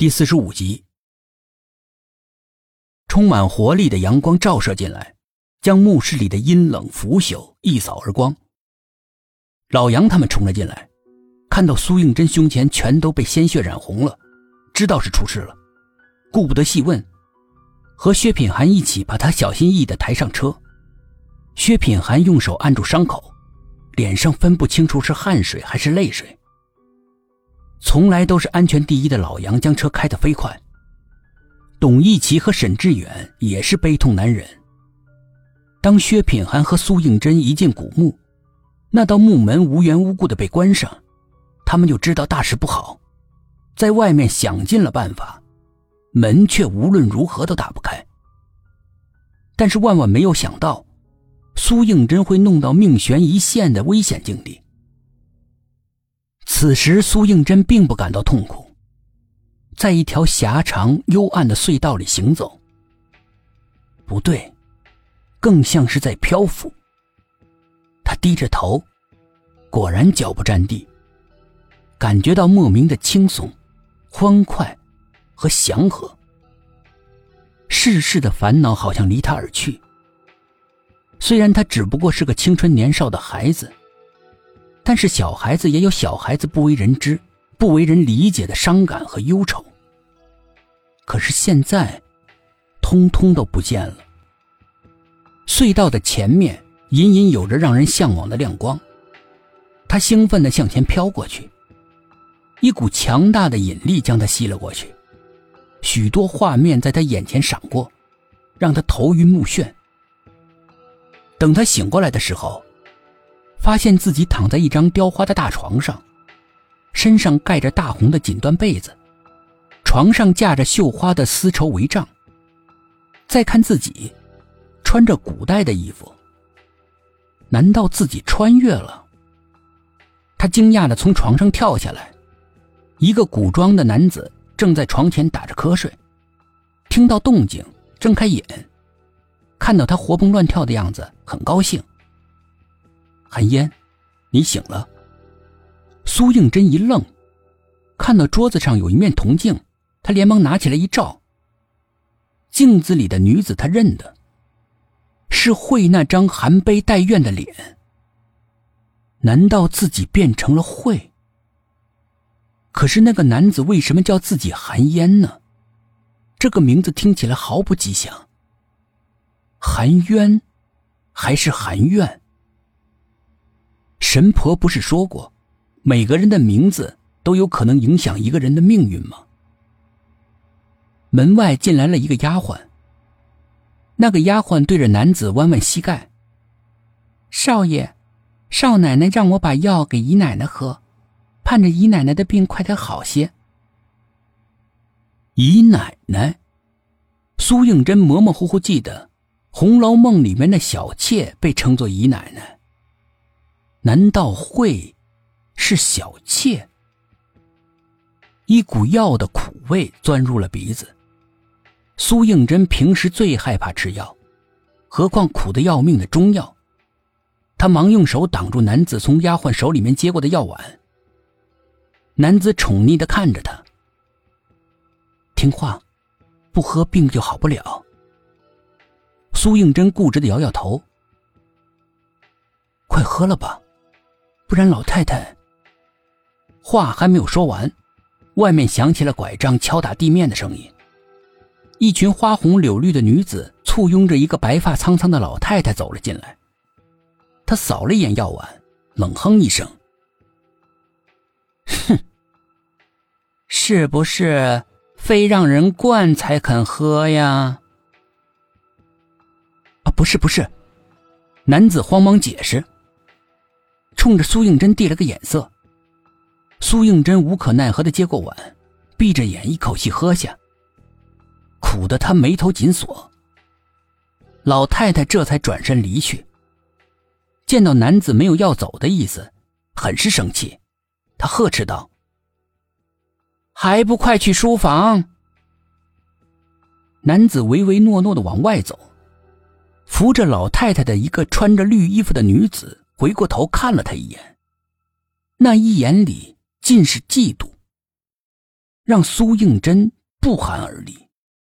第四十五集，充满活力的阳光照射进来，将墓室里的阴冷腐朽一扫而光。老杨他们冲了进来，看到苏应真胸前全都被鲜血染红了，知道是出事了，顾不得细问，和薛品涵一起把他小心翼翼的抬上车。薛品涵用手按住伤口，脸上分不清楚是汗水还是泪水。从来都是安全第一的老杨将车开得飞快。董一奇和沈志远也是悲痛难忍。当薛品涵和苏应真一进古墓，那道木门无缘无故的被关上，他们就知道大事不好，在外面想尽了办法，门却无论如何都打不开。但是万万没有想到，苏应真会弄到命悬一线的危险境地。此时，苏应真并不感到痛苦，在一条狭长幽暗的隧道里行走。不对，更像是在漂浮。他低着头，果然脚不沾地，感觉到莫名的轻松、欢快和祥和。世事的烦恼好像离他而去。虽然他只不过是个青春年少的孩子。但是小孩子也有小孩子不为人知、不为人理解的伤感和忧愁。可是现在，通通都不见了。隧道的前面隐隐有着让人向往的亮光，他兴奋地向前飘过去，一股强大的引力将他吸了过去，许多画面在他眼前闪过，让他头晕目眩。等他醒过来的时候。发现自己躺在一张雕花的大床上，身上盖着大红的锦缎被子，床上架着绣花的丝绸帷帐。再看自己，穿着古代的衣服，难道自己穿越了？他惊讶的从床上跳下来，一个古装的男子正在床前打着瞌睡，听到动静，睁开眼，看到他活蹦乱跳的样子，很高兴。韩烟，你醒了。苏应真一愣，看到桌子上有一面铜镜，他连忙拿起来一照。镜子里的女子他认得，是慧那张含悲带怨的脸。难道自己变成了慧？可是那个男子为什么叫自己韩烟呢？这个名字听起来毫不吉祥。韩渊，还是含怨？神婆不是说过，每个人的名字都有可能影响一个人的命运吗？门外进来了一个丫鬟。那个丫鬟对着男子弯弯膝盖：“少爷，少奶奶让我把药给姨奶奶喝，盼着姨奶奶的病快点好些。”姨奶奶，苏应真模模糊糊记得，《红楼梦》里面的小妾被称作姨奶奶。难道会是小妾？一股药的苦味钻入了鼻子。苏应真平时最害怕吃药，何况苦的要命的中药。他忙用手挡住男子从丫鬟手里面接过的药碗。男子宠溺的看着他，听话，不喝病就好不了。苏应真固执的摇摇头，快喝了吧。不然，老太太。话还没有说完，外面响起了拐杖敲打地面的声音。一群花红柳绿的女子簇拥着一个白发苍苍的老太太走了进来。她扫了一眼药碗，冷哼一声：“哼，是不是非让人灌才肯喝呀？”啊，不是，不是。男子慌忙解释。冲着苏应真递了个眼色，苏应真无可奈何的接过碗，闭着眼一口气喝下。苦的他眉头紧锁。老太太这才转身离去。见到男子没有要走的意思，很是生气，他呵斥道：“还不快去书房！”男子唯唯诺诺的往外走，扶着老太太的一个穿着绿衣服的女子。回过头看了他一眼，那一眼里尽是嫉妒。让苏应真不寒而栗。